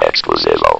Exclusivo.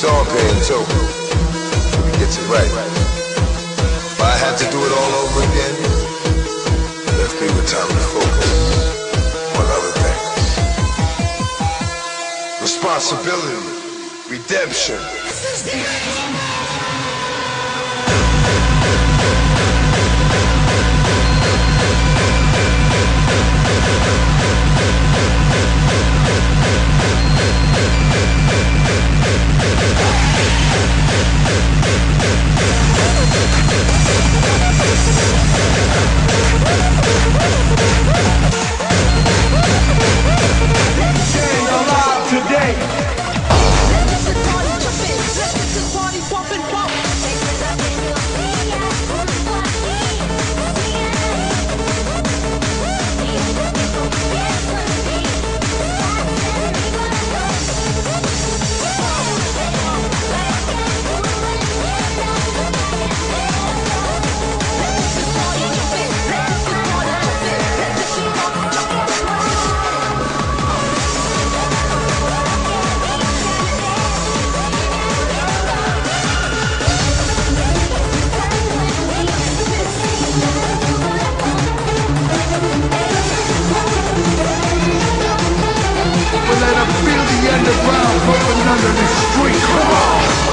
song pain too. He gets it right. If I had to do it all over again, left me with time to focus on other things. Responsibility, redemption. Today. underground, broken under the street. Come on!